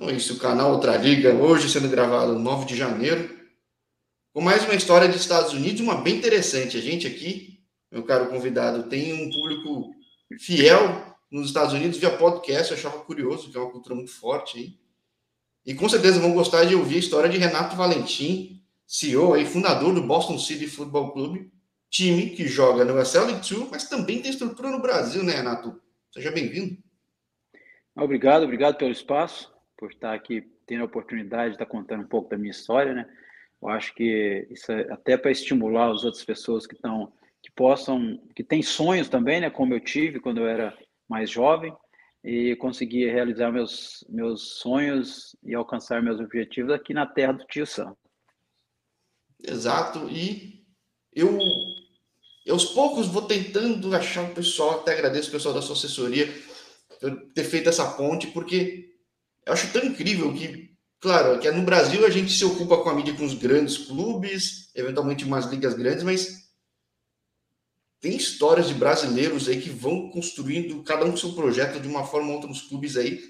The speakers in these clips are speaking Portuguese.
Então é isso, o canal Outra Liga, hoje sendo gravado 9 de janeiro, com mais uma história dos Estados Unidos, uma bem interessante. A gente aqui, meu caro convidado, tem um público fiel nos Estados Unidos via podcast, eu achava curioso, que é uma cultura muito forte aí. E com certeza vão gostar de ouvir a história de Renato Valentim, CEO e fundador do Boston City Football Club, time que joga no SL League 2, mas também tem estrutura no Brasil, né, Renato? Seja bem-vindo. Obrigado, obrigado pelo espaço por estar aqui tendo a oportunidade de estar contando um pouco da minha história, né? Eu acho que isso é até para estimular as outras pessoas que estão, que possam, que têm sonhos também, né? Como eu tive quando eu era mais jovem e consegui realizar meus meus sonhos e alcançar meus objetivos aqui na terra do Tio Sam. Exato. E eu, eu aos poucos vou tentando achar o pessoal, até agradeço o pessoal da sua assessoria por ter feito essa ponte, porque eu acho tão incrível que, claro, que no Brasil a gente se ocupa com a mídia com os grandes clubes, eventualmente umas ligas grandes, mas tem histórias de brasileiros aí que vão construindo, cada um seu projeto de uma forma ou outra nos clubes aí,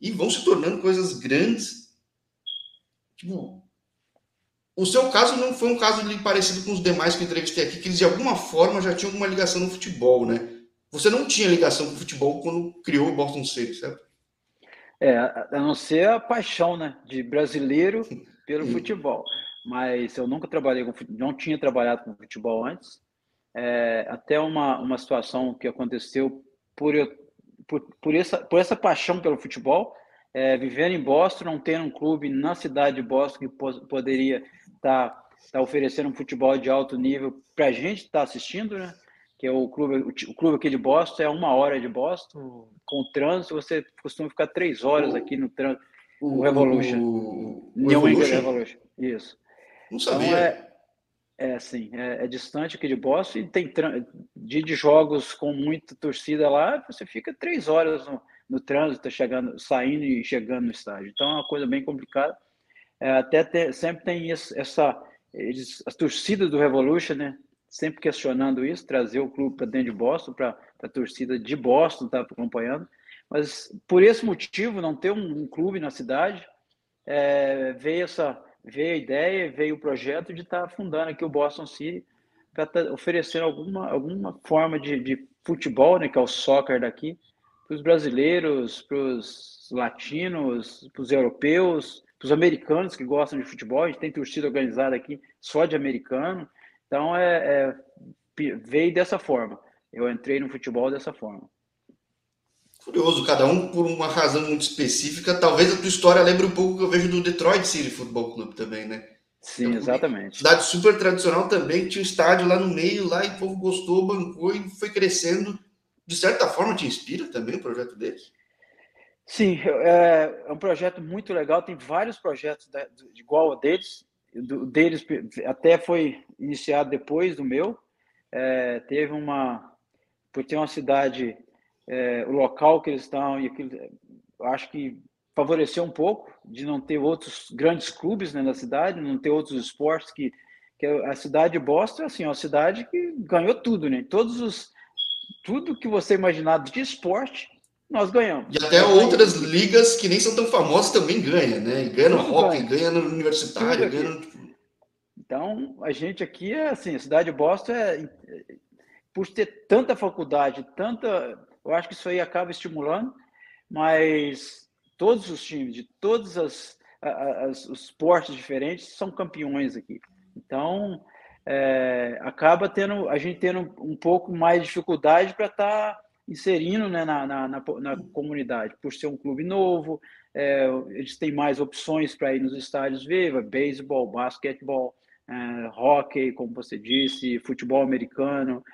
e vão se tornando coisas grandes. Tipo, o seu caso não foi um caso parecido com os demais que entrevistei aqui, que eles de alguma forma já tinham alguma ligação no futebol, né? Você não tinha ligação com o futebol quando criou o Boston City, certo? É, a não ser a paixão, né, de brasileiro pelo futebol. Mas eu nunca trabalhei com não tinha trabalhado com futebol antes. É, até uma, uma situação que aconteceu por, por, por, essa, por essa paixão pelo futebol, é, vivendo em Boston, não tendo um clube na cidade de Boston que po poderia estar tá, tá oferecendo um futebol de alto nível para a gente estar tá assistindo, né? Que é o clube, o clube aqui de Boston, é uma hora de Boston. Com o trânsito, você costuma ficar três horas aqui no trânsito. O, o Revolution. O, o New England Revolution. Isso. Não sabia. Então, é, é assim, é, é, distante aqui de Boston e tem dia de jogos com muita torcida lá, você fica três horas no, no trânsito, chegando, saindo e chegando no estádio. Então é uma coisa bem complicada. É, até ter, sempre tem essa, eles, as torcidas do Revolution, né? Sempre questionando isso, trazer o clube para dentro de Boston, para a torcida de Boston estar tá acompanhando. Mas por esse motivo, não ter um, um clube na cidade, é, veio essa veio a ideia, veio o projeto de estar tá fundando aqui o Boston City para tá oferecendo alguma, alguma forma de, de futebol, né, que é o soccer daqui, para os brasileiros, para os latinos, para os europeus, para os americanos que gostam de futebol. A gente tem torcida organizada aqui só de americano. Então, é, é, veio dessa forma. Eu entrei no futebol dessa forma. Curioso, cada um por uma razão muito específica. Talvez a tua história lembre um pouco que eu vejo do Detroit City Football Club também, né? Sim, exatamente. Cidade super tradicional também, tinha um estádio lá no meio, lá e o povo gostou, bancou e foi crescendo. De certa forma, te inspira também o projeto deles? Sim, é, é um projeto muito legal. Tem vários projetos de, igual a deles do, deles até foi iniciado depois do meu. É, teve uma, por ter uma cidade, é, o local que eles estão, e aquilo, acho que favoreceu um pouco de não ter outros grandes clubes né, na cidade, não ter outros esportes que, que a cidade de Boston, assim, é uma cidade que ganhou tudo, né? Todos os tudo que você imaginar de esporte nós ganhamos. E até outras ligas que nem são tão famosas também ganham, né? Ganha no hockey, ganha no universitário, ganha no... Então, a gente aqui é assim, a cidade de Boston é por ter tanta faculdade, tanta, eu acho que isso aí acaba estimulando, mas todos os times de todos as, as os esportes diferentes são campeões aqui. Então, é, acaba tendo a gente tendo um pouco mais de dificuldade para estar tá inserindo né, na, na, na, na, comunidade, por ser um clube novo, é, eles têm mais opções para ir nos estádios ver, beisebol, basquetebol, é, hockey, como você disse, futebol americano,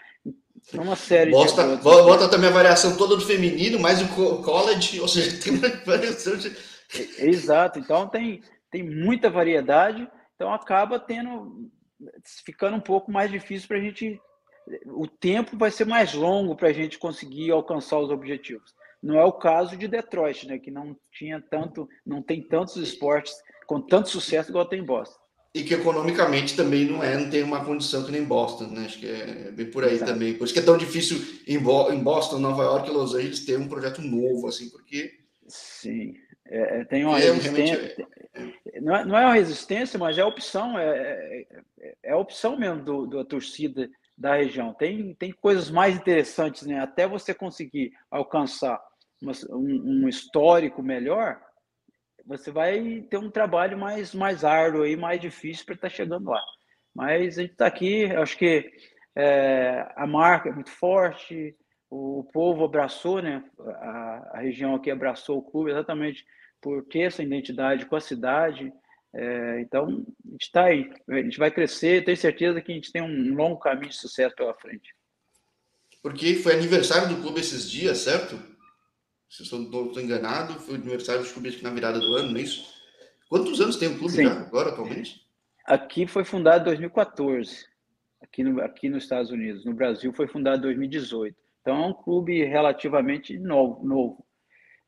uma série Bosta, de Bota também a variação toda do feminino, mais o college, ou seja, tem uma variação de... Exato, então tem, tem muita variedade, então acaba tendo, ficando um pouco mais difícil para a gente o tempo vai ser mais longo para a gente conseguir alcançar os objetivos. Não é o caso de Detroit, né, que não tinha tanto, não tem tantos esportes com tanto sucesso igual tem em Boston. E que economicamente também não é, não tem uma condição que nem Boston, né? Acho que é bem por aí Exato. também. Por isso que é tão difícil em Boston, Nova York e Los Angeles ter um projeto novo, assim, porque Sim. É, é tem uma é, resistência. Não é, não é uma resistência, mas é opção, é, é, é a opção mesmo do, da torcida da região. Tem, tem coisas mais interessantes, né? Até você conseguir alcançar uma, um, um, histórico melhor, você vai ter um trabalho mais, mais árduo e mais difícil para estar tá chegando lá. Mas a gente está aqui, acho que é, a marca é muito forte, o povo abraçou, né? A, a, região aqui abraçou o clube exatamente por ter essa identidade com a cidade. É, então, a gente está aí, a gente vai crescer, tenho certeza que a gente tem um longo caminho de sucesso pela frente. Porque foi aniversário do clube esses dias, certo? Se eu não estou enganado, foi aniversário do clube na virada do ano, não é isso? Quantos anos tem o clube Sim. já agora, atualmente? Aqui foi fundado em 2014, aqui, no, aqui nos Estados Unidos. No Brasil foi fundado em 2018. Então é um clube relativamente novo. novo.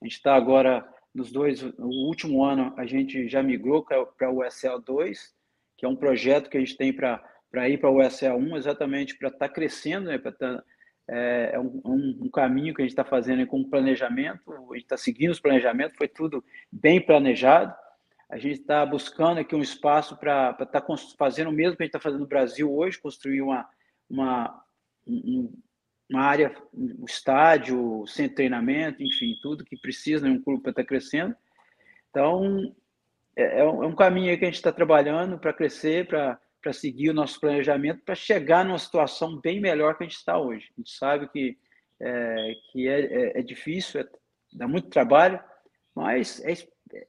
A gente está agora nos dois, no último ano a gente já migrou para o USL 2, que é um projeto que a gente tem para ir para o USL 1, exatamente para estar tá crescendo, né? Tá, é, é um, um, caminho que a gente está fazendo com planejamento, a gente está seguindo os planejamentos, foi tudo bem planejado. A gente está buscando aqui um espaço para estar tá fazendo o mesmo que a gente está fazendo no Brasil hoje, construir uma, uma, um, uma área, um estádio, de treinamento, enfim, tudo que precisa em um clube para estar tá crescendo. Então, é, é, um, é caminho que a gente está trabalhando para crescer, para para seguir o nosso planejamento, para chegar numa situação bem melhor que a gente está hoje. A gente sabe que é, que é, é, é difícil, é, dá muito trabalho, mas é,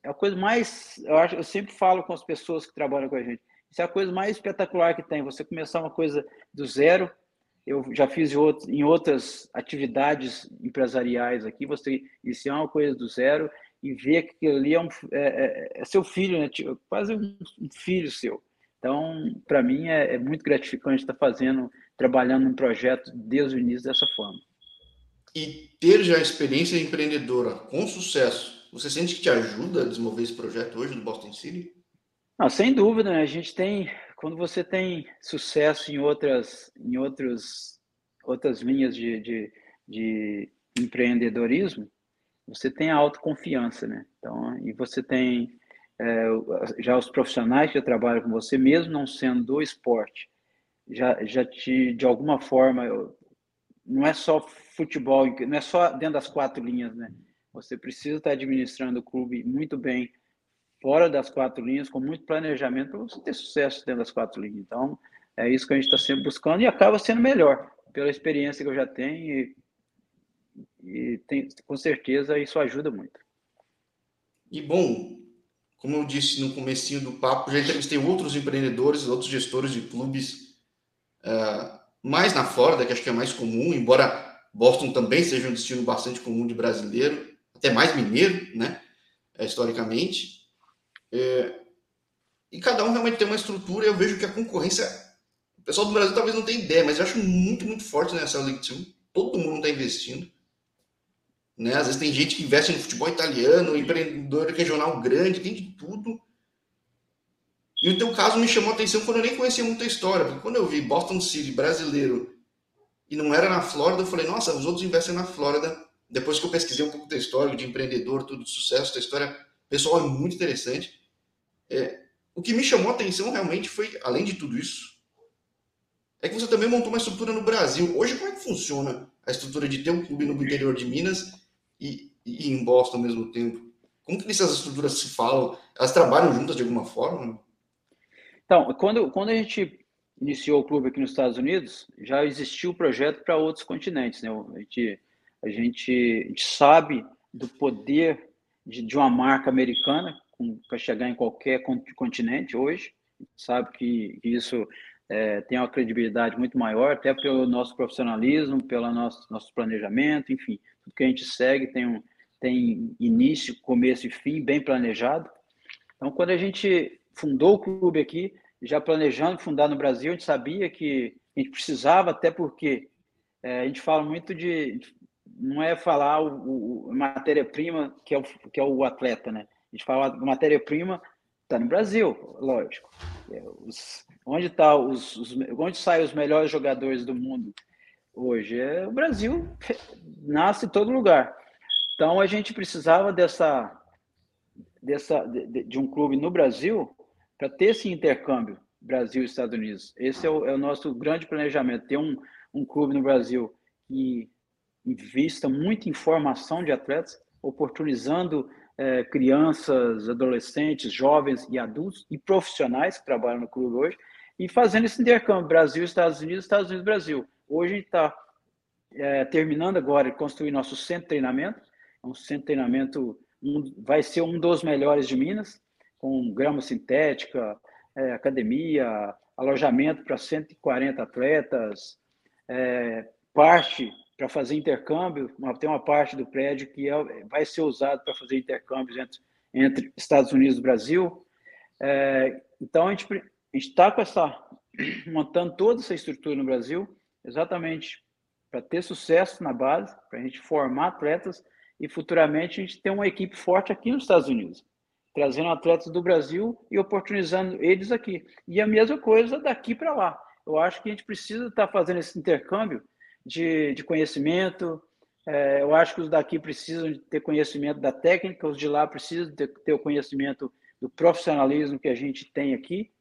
é a coisa mais. Eu, acho, eu sempre falo com as pessoas que trabalham com a gente. Isso é a coisa mais espetacular que tem. Você começar uma coisa do zero eu já fiz em outras atividades empresariais aqui, você iniciar uma coisa do zero e ver que aquilo ali é, um, é, é, é seu filho, né? Quase um, filho seu. Então, para mim, é, é, muito gratificante estar fazendo, trabalhando num projeto desde o início dessa forma. E ter já experiência empreendedora com sucesso, você sente que te ajuda a desenvolver esse projeto hoje do Boston City? Não, sem dúvida, né? A gente tem quando você tem sucesso em outras, em outros, outras linhas de, de, de empreendedorismo, você tem a autoconfiança, né? Então, e você tem é, já os profissionais que trabalham com você, mesmo não sendo do esporte, já, já te, de alguma forma, não é só futebol, não é só dentro das quatro linhas, né? Você precisa estar administrando o clube muito bem fora das quatro linhas, com muito planejamento, para você ter sucesso dentro das quatro linhas. Então, é isso que a gente está sempre buscando e acaba sendo melhor, pela experiência que eu já tenho e, e tem, com certeza isso ajuda muito. E bom, como eu disse no comecinho do papo, já entrevistei outros empreendedores, outros gestores de clubes uh, mais na Flórida, que acho que é mais comum, embora Boston também seja um destino bastante comum de brasileiro, até mais mineiro, né, historicamente. É, e cada um realmente tem uma estrutura. Eu vejo que a concorrência. O pessoal do Brasil talvez não tenha ideia, mas eu acho muito, muito forte nessa League 2. Todo mundo está investindo. Né? Às vezes tem gente que investe no futebol italiano, empreendedor regional grande, tem de tudo. E o teu caso me chamou a atenção quando eu nem conhecia muita história. Porque quando eu vi Boston City brasileiro e não era na Flórida, eu falei, nossa, os outros investem na Flórida. Depois que eu pesquisei um pouco da história de empreendedor, tudo de sucesso, da história pessoal é muito interessante. É, o que me chamou a atenção realmente foi, além de tudo isso, é que você também montou uma estrutura no Brasil. Hoje, como é que funciona a estrutura de ter um clube no interior de Minas e, e em Boston ao mesmo tempo? Como que essas estruturas se falam? Elas trabalham juntas de alguma forma? Então, quando, quando a gente iniciou o clube aqui nos Estados Unidos, já existiu o projeto para outros continentes. Né? A, gente, a, gente, a gente sabe do poder de, de uma marca americana para chegar em qualquer continente hoje. Sabe que, isso é, tem uma credibilidade muito maior, até pelo nosso profissionalismo, pelo nosso, nosso planejamento, enfim, tudo que a gente segue tem, um, tem início, começo e fim bem planejado. Então, quando a gente fundou o clube aqui, já planejando fundar no Brasil, a gente sabia que a gente precisava, até porque é, a gente fala muito de, não é falar o, o matéria-prima que é o, que é o atleta, né? A gente fala matéria-prima está no Brasil, lógico. É, os, onde tá os, os, onde saem os melhores jogadores do mundo hoje? É o Brasil nasce em todo lugar. Então a gente precisava dessa dessa, de, de um clube no Brasil para ter esse intercâmbio Brasil Estados Unidos. Esse é o, é o nosso grande planejamento, ter um, um clube no Brasil que invista muito em formação de atletas, oportunizando é, crianças, adolescentes, jovens e adultos e profissionais que trabalham no clube hoje, e fazendo esse intercâmbio Brasil, Estados Unidos, Estados Unidos, Brasil. Hoje a gente está é, terminando agora de construir nosso centro de treinamento, é um centro de treinamento, um, vai ser um dos melhores de Minas, com grama sintética, é, academia, alojamento para 140 atletas, é, parte para fazer intercâmbio, tem uma parte do prédio que é, vai ser usado para fazer intercâmbios entre, entre Estados Unidos e Brasil. É, então, a gente está com essa, montando toda essa estrutura no Brasil, exatamente para ter sucesso na base, para a gente formar atletas e futuramente a gente ter uma equipe forte aqui nos Estados Unidos trazendo atletas do Brasil e oportunizando eles aqui. E a mesma coisa daqui para lá. Eu acho que a gente precisa estar tá fazendo esse intercâmbio de, de conhecimento. É, eu acho que os daqui precisam de ter conhecimento da técnica, os de lá precisam ter, ter o conhecimento do profissionalismo que a gente tem aqui.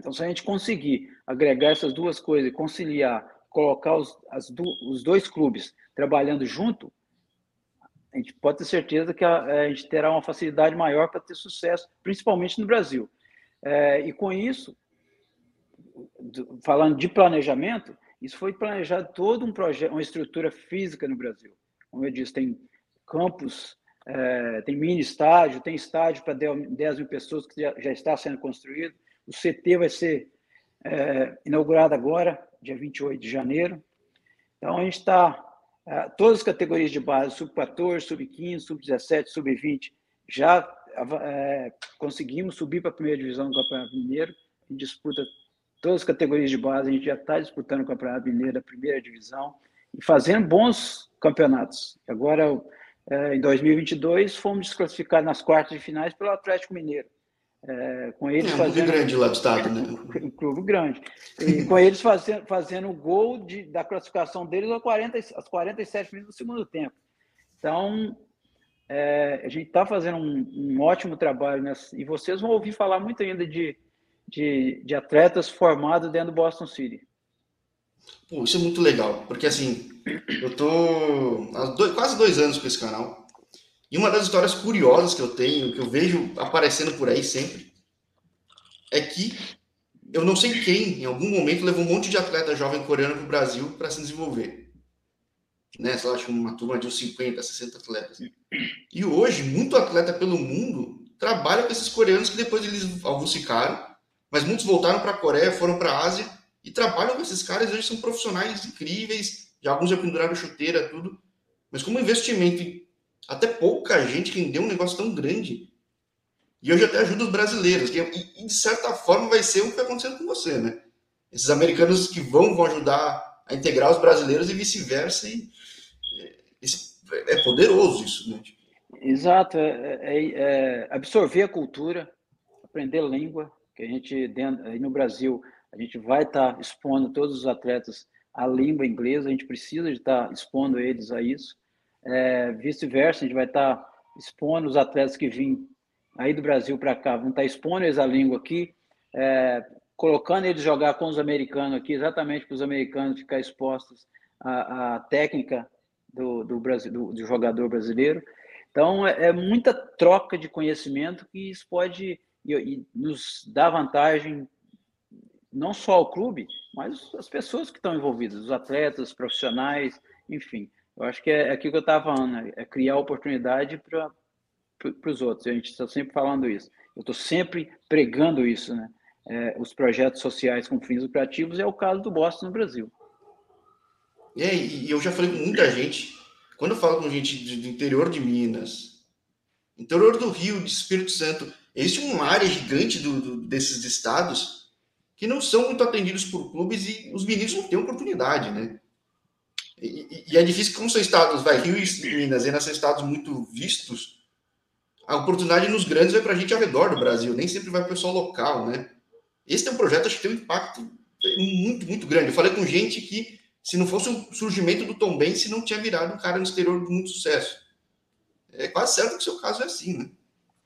Então, se a gente conseguir agregar essas duas coisas, conciliar, colocar os, as, os dois clubes trabalhando junto, a gente pode ter certeza que a, a gente terá uma facilidade maior para ter sucesso, principalmente no Brasil. É, e com isso, falando de planejamento, isso foi planejado todo um projeto, uma estrutura física no Brasil. Como eu disse, tem campos, é, tem mini estádio, tem estádio para 10 mil pessoas que já, já, está sendo construído. O CT vai ser é, inaugurado agora, dia 28 de janeiro. Então, a gente está é, todas as categorias de base, sub-14, sub-15, sub-17, sub-20, já é, conseguimos subir para a primeira divisão do Campeonato Mineiro, a gente disputa todas as categorias de base, a gente já está disputando o Campeonato Mineiro da primeira divisão e fazendo bons campeonatos. Agora, é, em 2022, fomos desclassificados nas quartas de finais pelo Atlético Mineiro. É, com eles é um fazendo, clube grande lá do estado, né? Um clube grande. E com eles fazendo, fazendo o gol de, da classificação deles aos, 40, aos 47 minutos do segundo tempo. Então, é, a gente está fazendo um, um, ótimo trabalho nessa, e vocês vão ouvir falar muito ainda de, de, de atletas formados dentro do Boston City. Pô, isso é muito legal, porque assim, eu tô há dois, quase dois anos com esse canal. E uma das histórias curiosas que eu tenho, que eu vejo aparecendo por aí sempre, é que eu não sei quem, em algum momento, levou um monte de atleta jovem coreano para o Brasil para se desenvolver. Né? Sei lá, uma turma de uns 50, 60 atletas. E hoje, muito atleta pelo mundo trabalha com esses coreanos que depois eles alguns ficaram, mas muitos voltaram para a Coreia, foram para a Ásia e trabalham com esses caras. Hoje são profissionais incríveis, já alguns já penduraram chuteira, tudo. Mas como investimento até pouca gente rendeu um negócio tão grande. E hoje até ajuda os brasileiros, que, e, de certa forma vai ser o que está acontecendo com você, né? Esses americanos que vão, vão ajudar a integrar os brasileiros e vice-versa. E, é, é poderoso isso, né? Exato, é, é, é, absorver a cultura, aprender língua, que a gente dentro, aí no Brasil a gente vai estar tá expondo todos os atletas à língua inglesa, a gente precisa de estar tá expondo eles a isso é, vice-versa, a gente vai estar tá expondo os atletas que vêm aí do Brasil para cá, vão estar tá expondo eles a língua aqui, é, colocando eles jogar com os americanos aqui, exatamente para os americanos ficar expostos à, à técnica do, do, Brasil, do, do jogador brasileiro. Então, é, é, muita troca de conhecimento que isso pode e, e nos dar vantagem, não só ao clube, mas as pessoas que estão envolvidas, os atletas, os profissionais, enfim. Eu acho que é, é aquilo que eu estava falando, né? é criar oportunidade para os outros. A gente está sempre falando isso. Eu estou sempre pregando isso, né? É, os projetos sociais com fins lucrativos é o caso do Boston no Brasil. É, e eu já falei com muita gente, quando eu falo com gente do interior de Minas, interior do Rio, de Espírito Santo, existe uma área gigante do, do, desses estados que não são muito atendidos por clubes e os meninos não têm oportunidade, né? E, e, é difícil, como são estados, vai, Rio e Minas, ainda são estados muito vistos, a oportunidade nos grandes vai para a gente ao redor do Brasil, nem sempre vai para o pessoal local, né? Esse é um projeto, acho que tem um impacto muito, muito grande. Eu falei com gente que, se não fosse o surgimento do Tom Benz, não tinha virado um cara no exterior de muito sucesso. É quase certo que o seu caso é assim, né?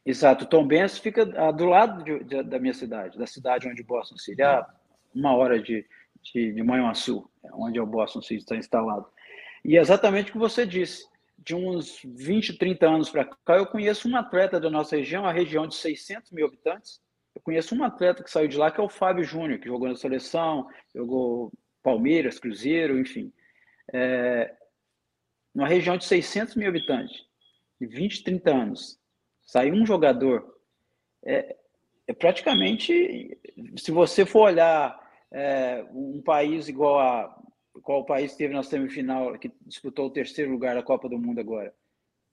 Exato. Tom Benz fica ah, do lado de, de, da minha cidade, da cidade onde Boston City, uma hora de, de, de Manhuaçu, onde o Boston City está instalado. E é exatamente o que você disse. De uns 20, 30 anos para cá, eu conheço um atleta da nossa região, a região de 600 mil habitantes. Eu conheço um atleta que saiu de lá, que é o Fábio Júnior, que jogou na seleção, jogou Palmeiras, Cruzeiro, enfim. É, numa região de 600 mil habitantes, de 20, 30 anos, sair um jogador, é, é praticamente, se você for olhar é, um país igual a qual o país teve na semifinal, que disputou o terceiro lugar da Copa do Mundo agora,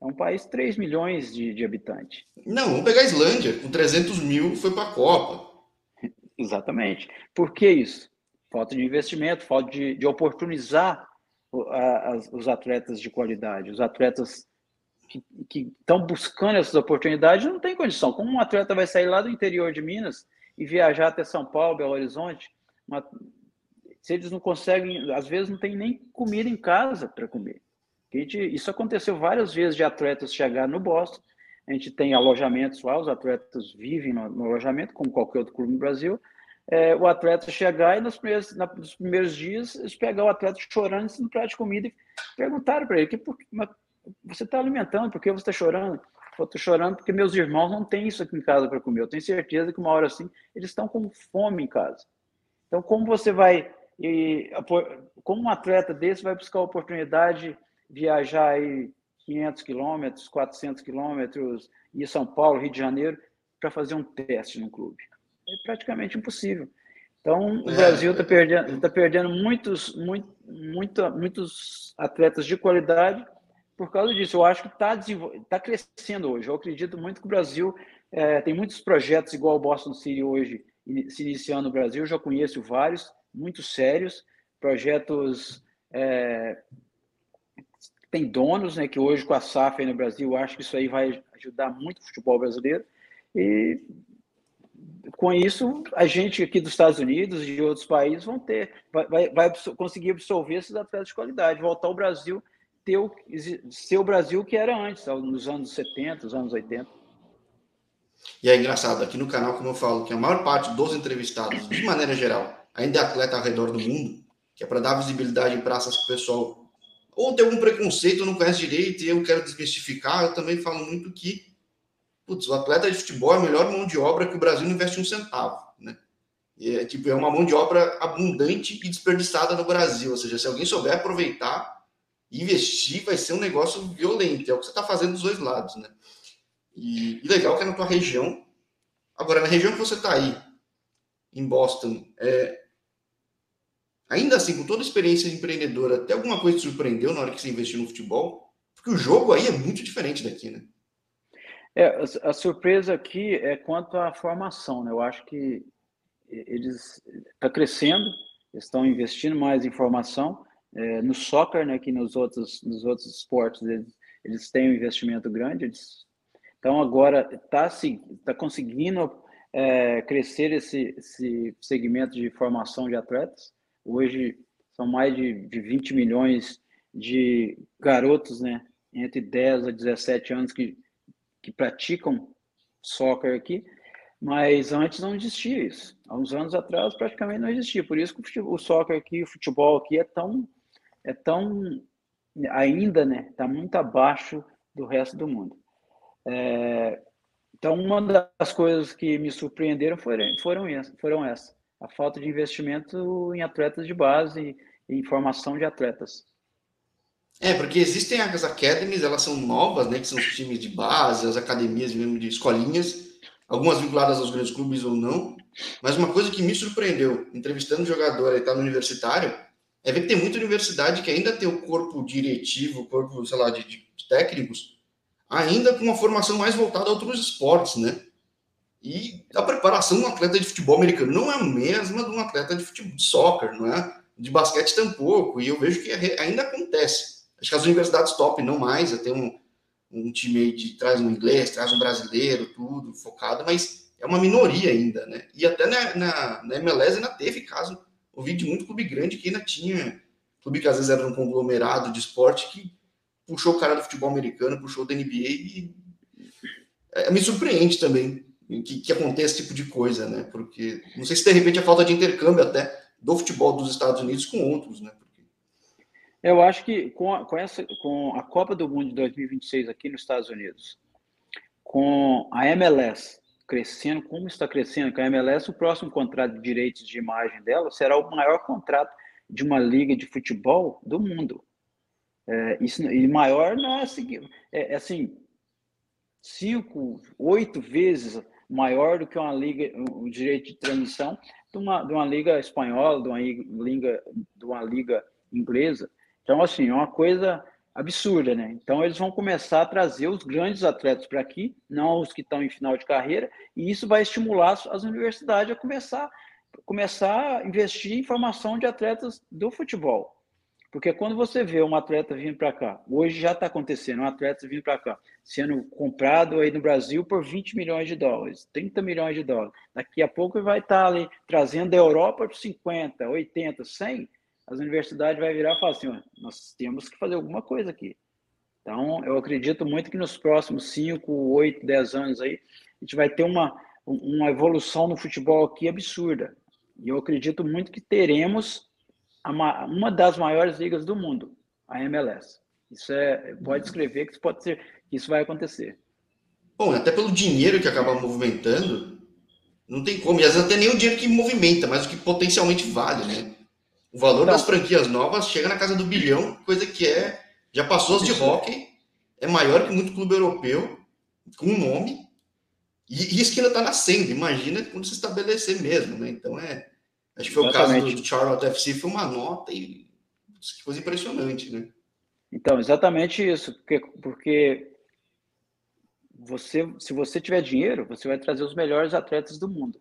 é um país de 3 milhões de, de habitantes. Não, vamos pegar a Islândia, com 300 mil foi para a Copa. Exatamente. Por que isso? Falta de investimento, falta de, de oportunizar os atletas de qualidade, os atletas que estão buscando essas oportunidades não tem condição. Como um atleta vai sair lá do interior de Minas e viajar até São Paulo, Belo Horizonte, uma, se eles não conseguem, às vezes não tem nem comida em casa para comer. Gente, isso aconteceu várias vezes de atletas chegar no Boston. A gente tem alojamentos lá, os atletas vivem no, no alojamento, como qualquer outro clube no Brasil. É, o atleta chegar e nos primeiros, nos primeiros dias eles pegar o atleta chorando no prato de comida e perguntaram para ele: que, por, você está alimentando, por que você está chorando? Eu estou chorando porque meus irmãos não têm isso aqui em casa para comer. Eu tenho certeza que uma hora assim eles estão com fome em casa. Então, como você vai, como um atleta desse vai buscar a oportunidade de viajar aí 500 quilômetros, 400 quilômetros, ir São Paulo, Rio de Janeiro, para fazer um teste no clube? É praticamente impossível. Então, o é, Brasil está perdendo, tá perdendo muitos, muito, muito, muitos atletas de qualidade por causa disso. Eu acho que está tá crescendo hoje. Eu acredito muito que o Brasil é, tem muitos projetos igual o Boston City hoje se iniciando no Brasil. Já conheço vários, muito sérios, projetos é, tem donos, né, que hoje com a SAF no Brasil, acho que isso aí vai ajudar muito o futebol brasileiro. E com isso, a gente aqui dos Estados Unidos e de outros países vão ter, vai, vai conseguir absorver esses atletas de qualidade, voltar ao Brasil ter o, ser o Brasil que era antes, nos anos 70, nos anos 80. E é engraçado, aqui no canal, como eu falo, que a maior parte dos entrevistados, de maneira geral, ainda é atleta ao redor do mundo, que é para dar visibilidade em praças que o pessoal ou tem algum preconceito, não conhece direito, e eu quero desmistificar, eu também falo muito que putz, o atleta de futebol é a melhor mão de obra que o Brasil não investe um centavo, né? E é, tipo, é uma mão de obra abundante e desperdiçada no Brasil, ou seja, se alguém souber aproveitar, investir vai ser um negócio violento. É o que você está fazendo dos dois lados, né? E, e, legal que é na tua região. Agora, na região que você está aí, em Boston, é, ainda assim, com toda a experiência empreendedora, até alguma coisa te surpreendeu na hora que você investiu no futebol? Porque o jogo aí é muito diferente daqui, né? É, a, a surpresa aqui é quanto à formação, né? Eu acho que eles está crescendo, estão investindo mais em formação é, no soccer, né, que nos outros, nos outros esportes eles, eles têm um investimento grande. Eles, então agora está tá conseguindo é, crescer esse, esse segmento de formação de atletas. Hoje são mais de, de 20 milhões de garotos, né, entre 10 a 17 anos que, que praticam soccer aqui, mas antes não existia isso. Há uns anos atrás praticamente não existia. Por isso que o, o soccer aqui, o futebol aqui é tão é tão ainda, né, está muito abaixo do resto do mundo. É, então, uma das coisas que me surpreenderam foram, foram, foram essas: a falta de investimento em atletas de base e em formação de atletas. É, porque existem as academies, elas são novas, né, que são os times de base, as academias mesmo de escolinhas, algumas vinculadas aos grandes clubes ou não. Mas uma coisa que me surpreendeu, entrevistando jogador, ele está no universitário, é ver que tem muita universidade que ainda tem o corpo diretivo, o corpo, sei lá, de, de técnicos, ainda com uma formação mais voltada a outros esportes, né? E a preparação de um atleta de futebol americano não é a mesma de um atleta de futebol de soccer, não é? De basquete tampouco, e eu vejo que ainda acontece. Acho que as universidades top não mais, até um, um time aí de traz um inglês, traz um brasileiro, tudo focado, mas é uma minoria ainda, né? E até na, na, na MLS ainda teve caso ouvi de muito clube grande que ainda tinha, clube que às vezes era um conglomerado de esporte que puxou o cara do futebol americano, puxou da NBA e é, me surpreende também que, que aconteça esse tipo de coisa, né? Porque não sei se de repente é falta de intercâmbio até do futebol dos Estados Unidos com outros, né? Porque... Eu acho que com a, com, essa, com a Copa do Mundo de 2026 aqui nos Estados Unidos, com a MLS crescendo, como está crescendo com a MLS, o próximo contrato de direitos de imagem dela será o maior contrato de uma liga de futebol do mundo. É, isso, e maior não é é, é assim, cinco, oito vezes maior do que uma liga, o direito de transmissão de uma, de uma liga espanhola, de uma liga, de uma liga inglesa. Então, assim, é uma coisa absurda, né? Então, eles vão começar a trazer os grandes atletas para aqui, não os que estão em final de carreira, e isso vai estimular as universidades a começar, começar a investir em formação de atletas do futebol. Porque quando você vê um atleta vindo para cá, hoje já está acontecendo, um atleta vindo para cá, sendo comprado aí no Brasil por 20 milhões de dólares, 30 milhões de dólares. Daqui a pouco vai estar tá ali trazendo da Europa por 50, 80, 100. As universidades vai virar e falar assim: nós temos que fazer alguma coisa aqui. Então, eu acredito muito que nos próximos 5, 8, 10 anos aí, a gente vai ter uma, uma evolução no futebol aqui absurda. E eu acredito muito que teremos uma das maiores ligas do mundo, a MLS. Isso é, pode escrever que isso pode ser, que isso vai acontecer. Bom, até pelo dinheiro que acaba movimentando, não tem como. E às vezes até nem o dinheiro que movimenta, mas o que potencialmente vale, né? O valor então, das franquias novas chega na casa do bilhão, coisa que é já passou as de hockey, é maior que muito clube europeu, com um nome, e, e isso que ainda está nascendo. Imagina quando se estabelecer mesmo, né? Então é Acho que foi Exatamente. o caso do Charlotte FC, foi uma nota e coisa impressionante, né? Então, exatamente isso, porque, porque você, se você tiver dinheiro, você vai trazer os melhores atletas do mundo.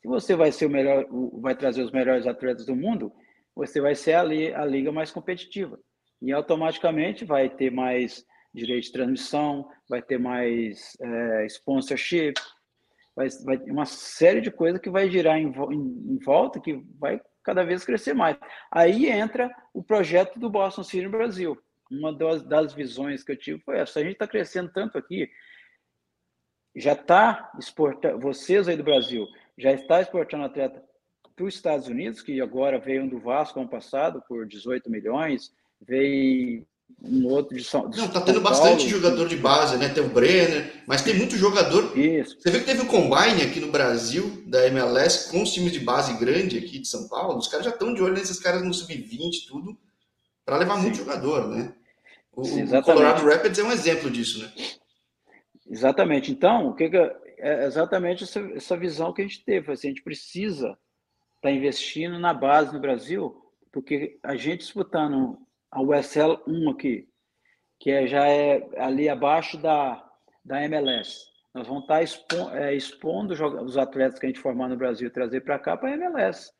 Se você vai ser o melhor, vai trazer os melhores atletas do mundo, você vai ser a, a liga mais competitiva. E automaticamente vai ter mais direito de transmissão, vai ter mais é, sponsorship, vai, vai uma série de coisas que vai girar em, em, em, volta, que vai cada vez crescer mais. Aí entra o projeto do Boston City Brasil. Uma das, das visões que eu tive foi essa. A gente está crescendo tanto aqui, já está exportando, vocês aí do Brasil, já está exportando atleta para os Estados Unidos, que agora veio um do Vasco ano passado por 18 milhões, veio um outro de São, de Não, tá tendo bastante jogador de base, né? Tem o Brenner, mas tem muito jogador. Isso. Você viu que teve o combine aqui no Brasil, da MLS, com os times de base grande aqui de São Paulo. Os caras já estão de olho nesses caras no sub-20 tudo, para levar Sim. muito jogador, né? O, Sim, o, Colorado Rapids é um exemplo disso, né? Exatamente. Então, o que, que é exatamente essa, essa visão que a gente teve. Assim, a gente precisa estar tá investindo na base no Brasil, porque a gente disputando a USL 1 aqui, que é, já é ali abaixo da, da MLS. Nós vamos estar tá expo, é, expondo os atletas que a gente formar no Brasil e trazer para cá para a MLS.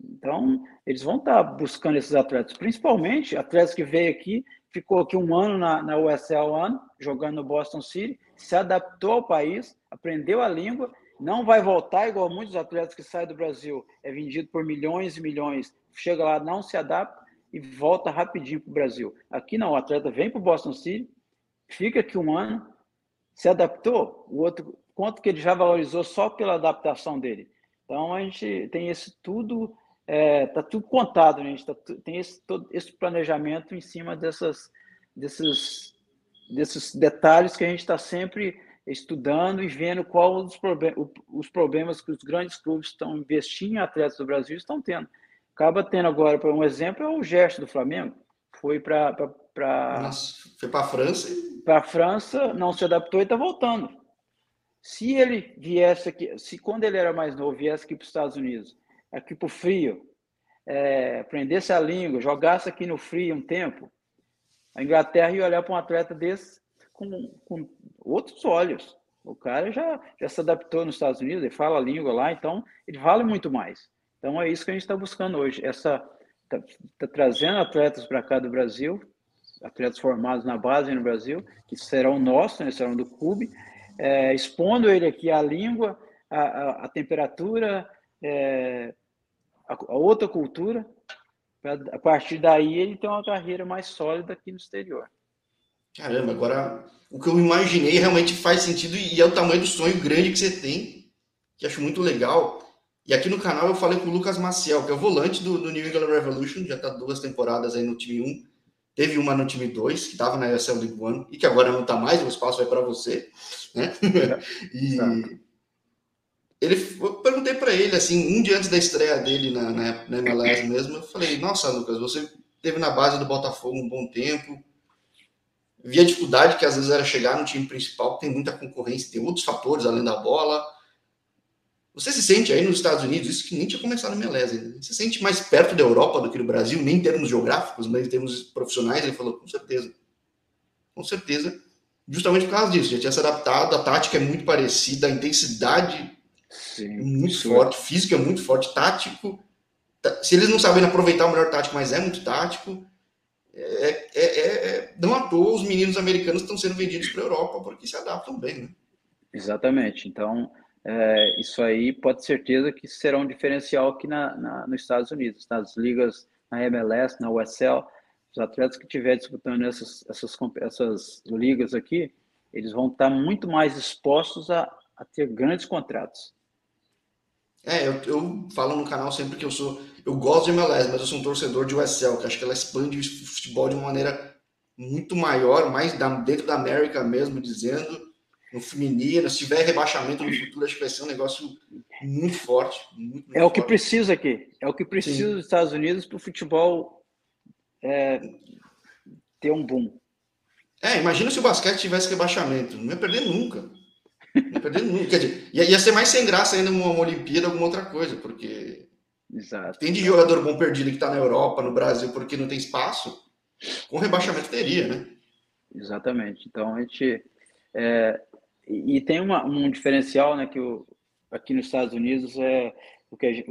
Então, eles vão estar tá buscando esses atletas, principalmente atletas que veio aqui, ficou aqui um ano na, na USL ano, jogando no Boston City, se adaptou ao país, aprendeu a língua, não vai voltar igual muitos atletas que saem do Brasil, é vendido por milhões e milhões, chega lá, não se adapta, e volta rapidinho para o Brasil. Aqui não, o atleta vem para o Boston City, fica aqui um ano, se adaptou, o outro, quanto que ele já valorizou só pela adaptação dele. Então a gente tem esse tudo, é, tá tudo contado, né? a gente tá, tem esse, todo esse planejamento em cima dessas, desses, desses detalhes que a gente está sempre estudando e vendo qual os, problem os problemas que os grandes clubes estão investindo em atletas do Brasil estão tendo acaba tendo agora, por um exemplo, é o gesto do Flamengo. Foi para. Foi para a França. Para a França, não se adaptou e está voltando. Se ele viesse aqui, se quando ele era mais novo, viesse aqui para os Estados Unidos, aqui para o frio, é, aprendesse a língua, jogasse aqui no frio um tempo, a Inglaterra ia olhar para um atleta desse com, com outros olhos. O cara já, já se adaptou nos Estados Unidos, ele fala a língua lá, então ele vale muito mais. Então é isso que a gente está buscando hoje. Essa tá, tá trazendo atletas para cá do Brasil, atletas formados na base no Brasil, que serão nossos, né, serão do clube, é, expondo ele aqui a língua, a temperatura, é, a, a, outra cultura, pra, a partir daí ele ter uma carreira mais sólida aqui no exterior. Caramba, agora o que eu imaginei realmente faz sentido e é o tamanho do sonho grande que você tem, que acho muito legal. E aqui no canal eu falei com o Lucas Maciel, que é o volante do, do New England Revolution, já está duas temporadas aí no time 1, teve uma no time 2, que estava na USL League One, e que agora não está mais, o espaço vai para você. Né? e ele, eu perguntei para ele, assim, um dia antes da estreia dele na, na, na MLS mesmo, eu falei, nossa, Lucas, você teve na base do Botafogo um bom tempo, vi a dificuldade que às vezes era chegar no time principal, tem muita concorrência, tem outros fatores além da bola, você se sente aí nos Estados Unidos, isso que nem tinha começado na MLS ainda, você se sente mais perto da Europa do que do Brasil, nem em termos geográficos, mas em termos profissionais? Ele falou, com certeza. Com certeza. Justamente por causa disso, já tinha se adaptado, a tática é muito parecida, a intensidade Sim, muito sim. forte, físico é muito forte, tático. Tá, se eles não sabem aproveitar o melhor tático, mas é muito tático. É, é, é, é não à toa os meninos americanos estão sendo vendidos para a Europa porque se adaptam bem, né? Exatamente. Então, é, isso aí pode certeza que será um diferencial aqui na, na, nos Estados Unidos, nas ligas, na MLS, na USL, os atletas que estiverem disputando essas, essas, essas ligas aqui, eles vão estar muito mais expostos a, a ter grandes contratos. É, eu, eu, falo no canal sempre que eu sou. Eu gosto de MLS, mas eu sou um torcedor de USL, que acho que ela expande o futebol de uma maneira muito maior, mais da, dentro da América mesmo, dizendo no feminino, se tiver rebaixamento no futuro, acho que vai ser um negócio muito forte. Muito, muito é o que precisa aqui. É o que precisa Sim. dos Estados Unidos para o futebol é, ter um boom. É, imagina se o basquete tivesse rebaixamento. Não ia perder nunca. Não ia perder nunca. Quer dizer, ia, ia ser mais sem graça ainda uma, uma Olimpíada, alguma outra coisa, porque Exato. tem de jogador bom perdido que está na Europa, no Brasil, porque não tem espaço. Com rebaixamento teria, né? Exatamente. Então a gente. É, e, tem uma, um diferencial, né, que o, aqui nos Estados Unidos é o que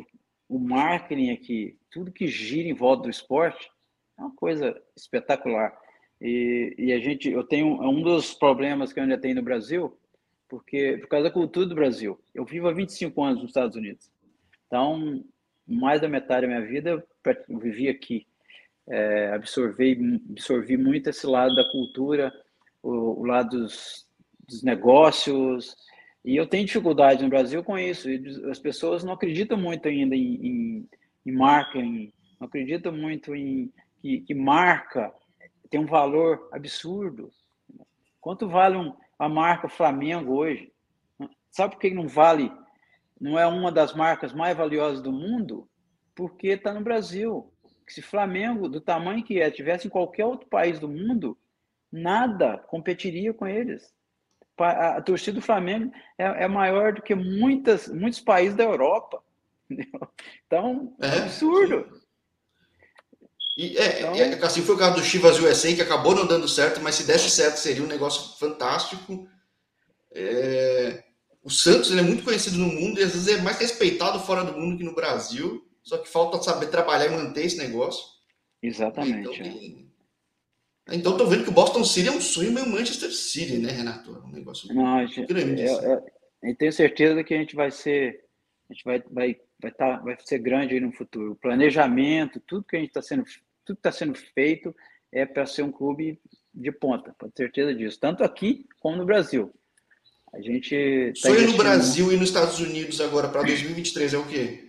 o marketing aqui, tudo que gira em volta do esporte é uma coisa espetacular. E, e a gente, eu tenho é um dos problemas que eu ainda tenho no Brasil, porque por causa da cultura do Brasil. Eu vivo há 25 anos nos Estados Unidos. Então, mais da metade da minha vida eu vivi aqui. É, absorvi, absorvi muito esse lado da cultura, o, o lado dos, dos negócios. E eu tenho dificuldade no Brasil com isso. As pessoas não acreditam muito ainda em, em, em marketing, não acreditam muito em que, que, marca tem um valor absurdo. Quanto vale um, a marca Flamengo hoje? Sabe por que não vale? Não é uma das marcas mais valiosas do mundo? Porque está no Brasil. Se Flamengo, do tamanho que é, tivesse em qualquer outro país do mundo, nada competiria com eles a torcida do Flamengo é, é maior do que muitas, muitos países da Europa. Entendeu? Então, é, absurdo. E é, então... é, assim foi o caso do Chivas USA, que acabou não dando certo, mas se desse certo seria um negócio fantástico. É, o Santos é muito conhecido no mundo e às vezes é mais respeitado fora do mundo que no Brasil, só que falta saber trabalhar e manter esse negócio. Exatamente. Então, tem, então tô vendo que o Boston City é um sonho meio Manchester City, né, Renato? É um negócio Não, gente, grande. Eu, eu, eu, tenho certeza que a gente vai ser, a gente vai, vai, vai, tá, vai ser grande aí no futuro. O planejamento, tudo que a gente está sendo, tudo está sendo feito é para ser um clube de ponta, com certeza disso, tanto aqui como no Brasil. A gente tá sonho no Brasil e nos Estados Unidos agora para 2023 é o quê?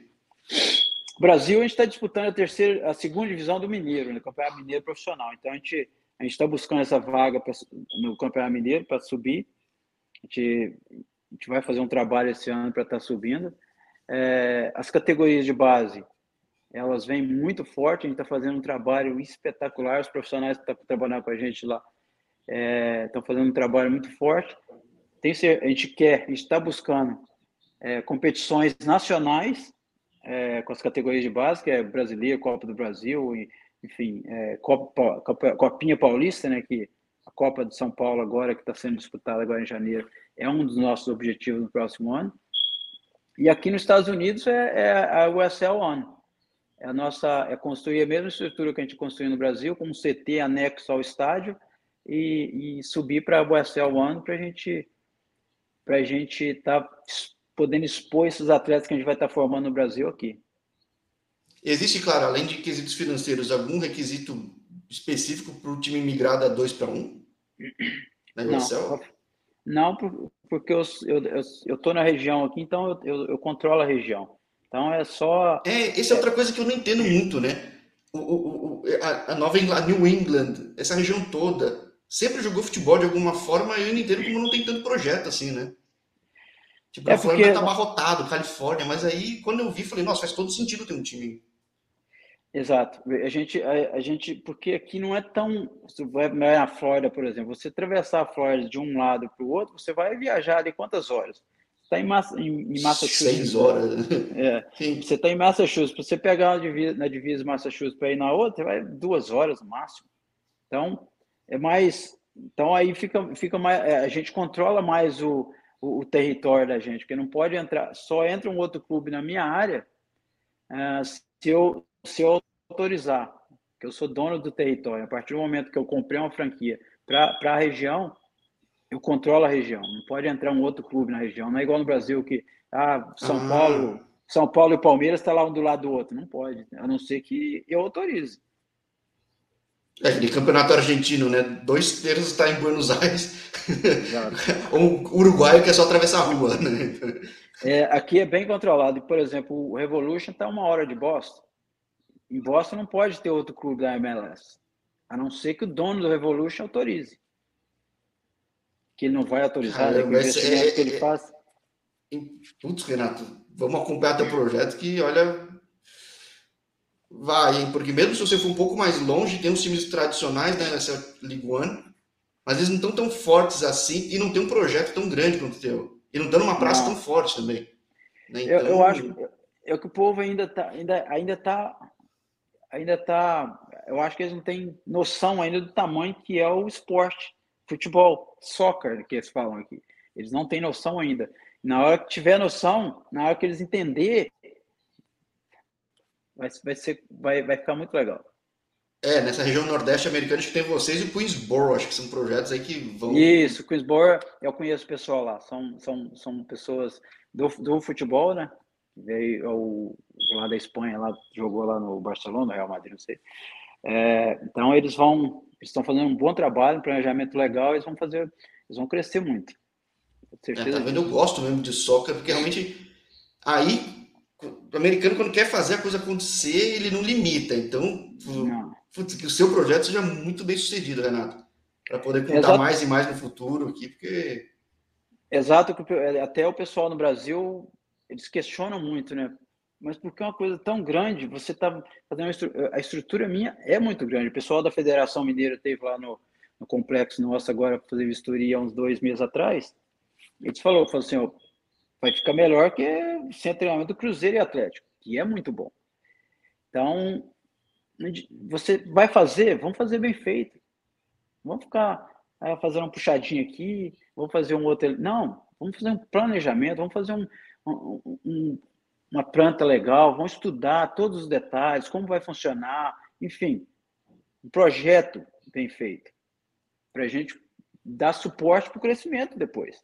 Brasil a gente está disputando a terceira, a segunda divisão do Mineiro, no né, Campeonato Mineiro Profissional. Então a gente a gente está buscando essa vaga pra, no Campeonato Mineiro para subir. A gente, a gente, vai fazer um trabalho esse ano para estar tá subindo. É, as categorias de base, elas vêm muito forte. A gente está fazendo um trabalho espetacular. Os profissionais que estão trabalhando com a gente lá é, estão fazendo um trabalho muito forte. Tem, a gente quer, a gente está buscando é, competições nacionais é, com as categorias de base, que é brasileiro, Copa do Brasil e enfim, é, Copa, Copa, Copinha Paulista, né, que a Copa de São Paulo agora, que está sendo disputada agora em janeiro, é um dos nossos objetivos no próximo ano. E aqui nos Estados Unidos é, é a USL One. É a nossa, é construir a mesma estrutura que a gente construiu no Brasil, com um CT anexo ao estádio, e, e subir para a USL One para gente a gente estar tá podendo expor esses atletas que a gente vai estar tá formando no Brasil aqui. Existe, claro, além de quesitos financeiros, algum requisito específico para o time migrar da 2 para 1? Na não, não, porque eu, eu, eu, eu tô na região aqui, então eu, eu, eu controlo a região. Então é só. É, essa é outra coisa que eu não entendo muito, né? O, o, o, a, a Nova England, New England, essa região toda, sempre jogou futebol de alguma forma, e eu não entendo como não tem tanto projeto assim, né? Tipo, é a Flórida tá abarrotado, Califórnia, mas aí quando eu vi, falei, nossa, faz todo sentido ter um time. Exato. A gente, a, a gente, porque aqui não é tão. Você vai na Flórida, por exemplo, você atravessar a Flórida de um lado para o outro, você vai viajar de quantas horas? está em, Massa, em, em, Massachusetts. Seis horas. É. Você está em Massachusetts. Para você pegar divisa, na divisa Massachusetts para ir na outra, vai duas horas no máximo. Então, é mais. Então, aí fica, fica mais. É, a gente controla mais o, o, o, território da gente, porque não pode entrar. Só entra um outro clube na minha área uh, se, eu, se eu autorizar, que eu sou dono do território. A partir do momento que eu comprei uma franquia para a região, eu controlo a região. Não pode entrar um outro clube na região. Não é igual no Brasil que ah, São ah. Paulo, São Paulo e Palmeiras está lá um do lado do outro. Não pode, a não ser que eu autorize. É, de campeonato argentino, né? Dois terços está em Buenos Aires. um Uruguai que é só atravessar a rua, né? É, aqui é bem controlado. Por exemplo, o Revolution está uma hora de Boston. Em Boston não pode ter outro clube da MLS. A não ser que o dono do Revolution autorize que ele não vai autorizar, né, o investimento é, que ele é, faz. Putz, Renato, vamos acompanhar teu projeto que, olha, vai, hein? Porque mesmo se você for um pouco mais longe, tem uns times tradicionais né, nessa League One, mas eles não estão tão fortes assim e não tem um projeto tão grande quanto o teu. E não estão numa praça não. tão forte também. Né? Então... Eu, eu, acho é que o povo ainda tá, ainda, ainda tá, ainda tá, eu acho que eles não têm noção ainda do tamanho que é o esporte futebol, soccer, que eles falam aqui. Eles não têm noção ainda. Na hora que tiver noção, na hora que eles entender, vai, vai, ser, vai, vai ficar muito legal. É, nessa região nordeste americana acho que tem vocês e Queensboro, acho que são projetos aí que vão. Isso, Queensboro, eu conheço o pessoal lá, são, são, são pessoas do, do futebol, né? Veio o, lá da Espanha, lá, jogou lá no Barcelona, Real Madrid, não sei. É, então eles vão estão fazendo um bom trabalho, um planejamento legal, eles vão fazer, eles vão crescer muito. certeza é, tá vendo? Eu gosto mesmo de soccer, porque realmente aí o americano, quando quer fazer a coisa acontecer, ele não limita. Então, Putz, que o seu projeto seja muito bem sucedido, Renato, para poder contar Exato. mais e mais no futuro aqui, porque. Exato, até o pessoal no Brasil, eles questionam muito, né? Mas porque é uma coisa tão grande, você está fazendo a estrutura minha é muito grande. O pessoal da Federação Mineira teve lá no, no complexo nosso agora para fazer vistoria uns dois meses atrás. Eles falou, falou assim, ó, vai ficar melhor que sem treinamento do Cruzeiro e Atlético, que é muito bom. Então, você vai fazer, vamos fazer bem feito. Vamos ficar ah, fazendo uma puxadinha aqui, vamos fazer um outro. Não, vamos fazer um planejamento, vamos fazer um, um uma planta legal, vão estudar todos os detalhes, como vai funcionar, enfim, um projeto bem feito, para a gente dar suporte para o crescimento depois.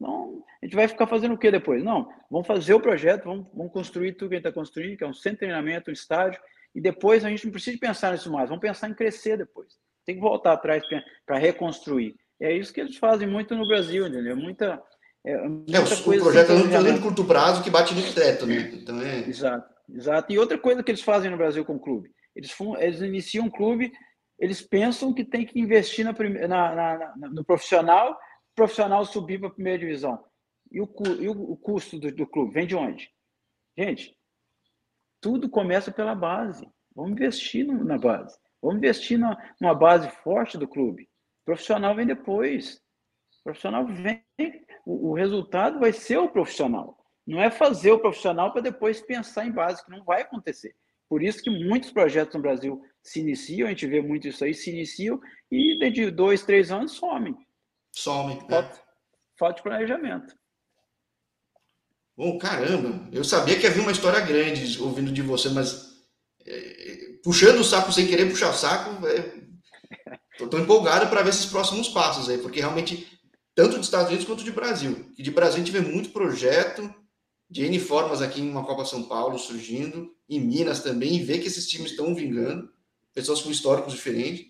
Não, a gente vai ficar fazendo o que depois? Não, vamos fazer o projeto, vamos, vamos construir tudo que a gente está construindo, que é um centro de treinamento, um estádio, e depois a gente não precisa pensar nisso mais, vamos pensar em crescer depois. Tem que voltar atrás para reconstruir. É isso que eles fazem muito no Brasil, entendeu? Muita, é, é, o, o projeto é um planejamento de curto prazo que bate no teto, né? Então é... Exato, exato. E outra coisa que eles fazem no Brasil com o clube, eles, eles iniciam um clube, eles pensam que tem que investir na, na, na no profissional, profissional subir para a primeira divisão. E o, e o, o custo do, do clube vem de onde? Gente, tudo começa pela base. Vamos investir no, na base. Vamos investir na, numa base forte do clube. O profissional vem depois. O profissional vem o, o resultado vai ser o profissional. Não é fazer o profissional para depois pensar em base, que não vai acontecer. Por isso que muitos projetos no Brasil se iniciam, a gente vê muito isso aí, se iniciam e de dois, três anos somem. Somem. É. Falta, é. falta de planejamento. Bom, caramba, eu sabia que havia uma história grande ouvindo de você, mas é, puxando o saco sem querer puxar o saco, estou é, empolgado para ver esses próximos passos aí, porque realmente tanto dos Estados Unidos quanto de Brasil. E de Brasil a gente vê muito projeto de N formas aqui em uma Copa São Paulo surgindo, em Minas também, e vê que esses times estão vingando, pessoas com históricos diferentes.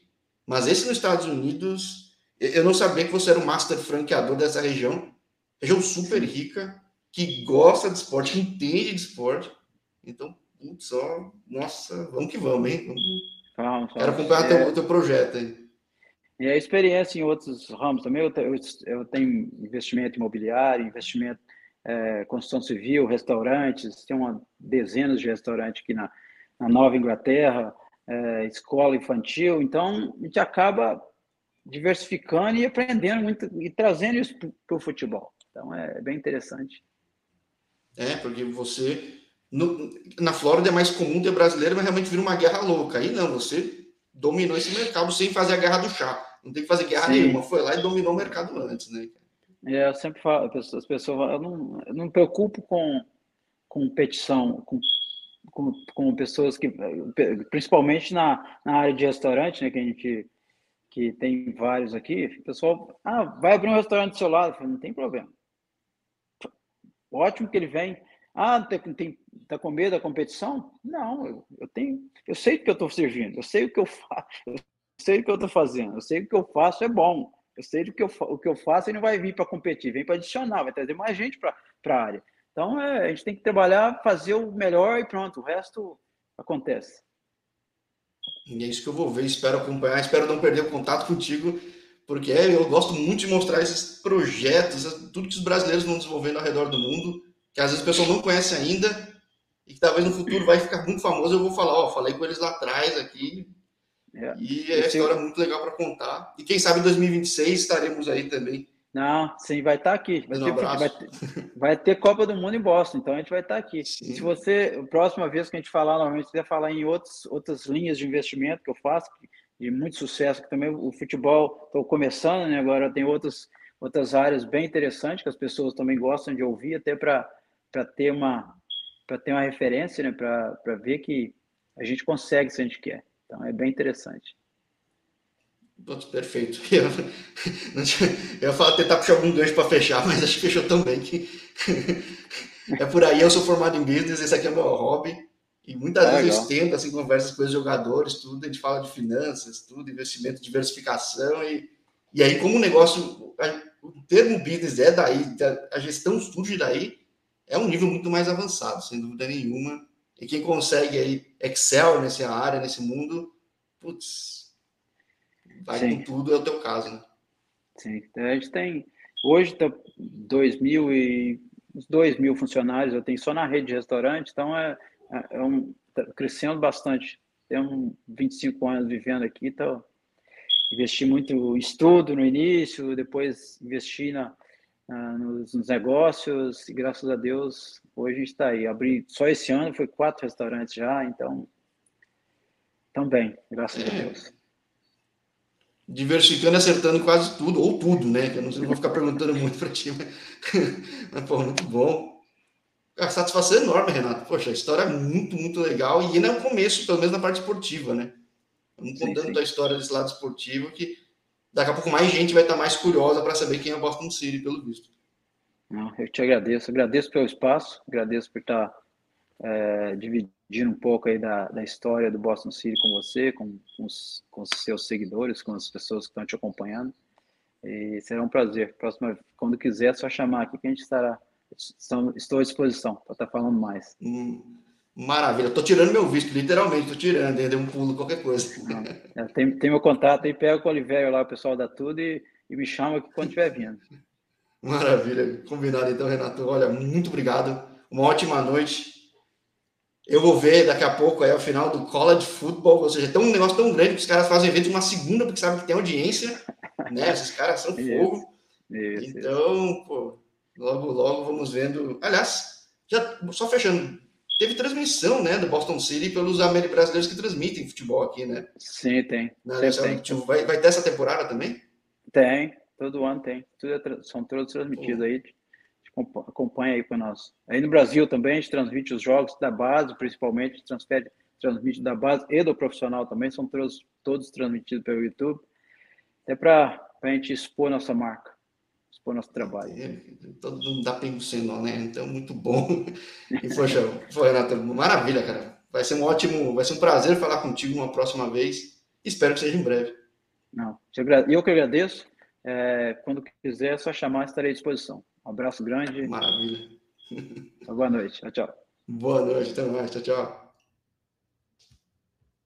Mas esse nos Estados Unidos, Eu não sabia que você era um master franqueador dessa região, região super rica, que gosta de esporte, que entende de esporte. Então, putz, ó, nossa, vamos que vamos, hein? Vamos, vamos, Quero acompanhar é... teu, teu projeto aí. E a experiência em outros ramos também, eu, eu, eu tenho investimento imobiliário, investimento é, construção civil, restaurantes, tem uma dezenas de restaurantes aqui na, na Nova Inglaterra, é, escola infantil, então a gente acaba diversificando e aprendendo muito e trazendo isso para o futebol. Então é bem interessante. É, porque você. No, na Flórida é mais comum ter brasileiro, mas realmente vira uma guerra louca. Aí não, você dominou esse mercado sem fazer a guerra do chá. Não tem que fazer guerra Sim. nenhuma. Foi lá e dominou o mercado antes, né? É, eu sempre falo, as pessoas, eu não, eu não me preocupo com competição, com, com, com pessoas que, principalmente na, na área de restaurante, né, que a gente que tem vários aqui, o pessoal, ah, vai abrir um restaurante do seu lado, falo, não tem problema. Ótimo que ele vem. Ah, tem, tem, tá com medo da competição? Não, eu, eu tenho, eu sei que eu estou servindo, eu sei o que eu faço, eu sei o que eu estou fazendo, eu sei o que eu faço é bom. Eu sei o que eu, o que eu faço e não vai vir para competir, vem para adicionar, vai trazer mais gente para a área. Então, é, a gente tem que trabalhar, fazer o melhor e pronto, o resto acontece. E é isso que eu vou ver, espero acompanhar, espero não perder o contato contigo, porque é, eu gosto muito de mostrar esses projetos, tudo que os brasileiros vão desenvolvendo ao redor do mundo, que às vezes o pessoal não conhece ainda, e que talvez no futuro vai ficar muito famoso, eu vou falar, ó, falei com eles lá atrás aqui, é. E é uma história muito legal para contar. E quem sabe em 2026 estaremos aí também. Não, sim, vai estar tá aqui. Vai ter, vai, ter, vai ter, Copa do Mundo em Boston, então a gente vai estar tá aqui. Sim. Se você, a próxima vez que a gente falar, normalmente quiser falar em outros, outras linhas de investimento que eu faço, de muito sucesso, que também o futebol estou começando, né? Agora tem outras, outras áreas bem interessantes que as pessoas também gostam de ouvir, até para ter uma para ter uma referência, né? Para ver que a gente consegue se a gente quer. Então é bem interessante. Perfeito. Eu, eu ia tentar puxar algum gancho para fechar, mas acho que fechou tão bem que é por aí. Eu sou formado em business, esse aqui é meu hobby. E muitas vezes legal. eu estendo assim, conversas com os jogadores, tudo, a gente fala de finanças, tudo, investimento, diversificação. E, e aí, como o negócio, o termo business é daí, a gestão surge daí, é um nível muito mais avançado, sem dúvida nenhuma. E quem consegue aí Excel nessa área, nesse mundo, putz, vai Sim. com tudo, é o teu caso, né? Sim, então, a gente tem, hoje tá dois mil e, uns dois mil funcionários, eu tenho só na rede de restaurante, então é, é, é um, tá crescendo bastante. Tenho 25 anos vivendo aqui, então investi muito em estudo no início, depois investi na, na nos, nos negócios, e graças a Deus Hoje a gente está aí. Abri só esse ano foi quatro restaurantes já, então também, graças a Deus. Diversificando, acertando quase tudo, ou tudo, né? Eu não, sei, não vou ficar perguntando muito para ti, mas, mas pô, muito bom. A satisfação é enorme, Renato. Poxa, a história é muito, muito legal e ainda é começo, pelo menos na parte esportiva, né? Contando da história desse lado esportivo que daqui a pouco mais gente vai estar mais curiosa para saber quem é o Boston City, pelo visto. Eu te agradeço, agradeço pelo espaço, agradeço por estar é, dividindo um pouco aí da, da história do Boston City com você, com, com, os, com os seus seguidores, com as pessoas que estão te acompanhando. E será um prazer. Próxima, quando quiser, é só chamar aqui que a gente estará. Estou à disposição para estar falando mais. Hum, maravilha. Estou tirando meu visto, literalmente, estou tirando, dei um pulo, qualquer coisa. É, tem, tem meu contato aí, pega com o Oliveira lá, o pessoal da Tudo, e, e me chama quando estiver vindo. Maravilha, combinado então, Renato. Olha, muito obrigado. Uma ótima noite. Eu vou ver daqui a pouco aí o final do College Football, ou seja, tem um negócio tão grande que os caras fazem evento uma segunda porque sabem que tem audiência, né? Esses caras são fogo. Isso, então, isso. pô, logo, logo vamos vendo. Aliás, já só fechando, teve transmissão, né, do Boston City pelos brasileiros que transmitem futebol aqui, né? Sim, tem. Né? tem. Vai, vai ter essa temporada também? Tem, Todo ano tem. É, são todos transmitidos aí. acompanha aí para nós. Aí no Brasil também a gente transmite os jogos da base, principalmente, transfere, transmite da base e do profissional também, são todos, todos transmitidos pelo YouTube. É para a gente expor nossa marca, expor nosso trabalho. É, todo mundo dá pensando, né? Então, muito bom. E, poxa, foi, Renato, maravilha, cara. Vai ser um ótimo, vai ser um prazer falar contigo uma próxima vez. Espero que seja em breve. Não, eu que agradeço É, quando quiser, é só chamar, estarei à disposição. Um abraço grande. Maravilha. Boa noite. Tchau, tchau. Boa noite, até mais. Tchau, tchau.